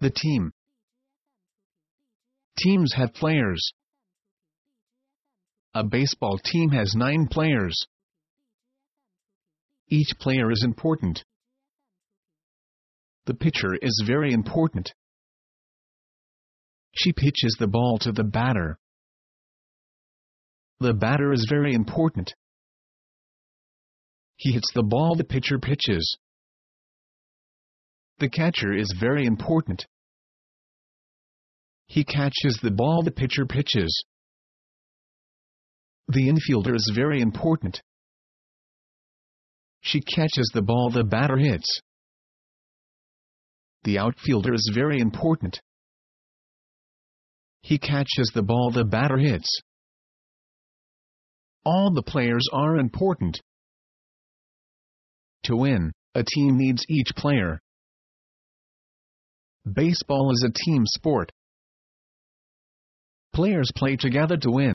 The team. Teams have players. A baseball team has nine players. Each player is important. The pitcher is very important. She pitches the ball to the batter. The batter is very important. He hits the ball the pitcher pitches. The catcher is very important. He catches the ball the pitcher pitches. The infielder is very important. She catches the ball the batter hits. The outfielder is very important. He catches the ball the batter hits. All the players are important. To win, a team needs each player. Baseball is a team sport. Players play together to win.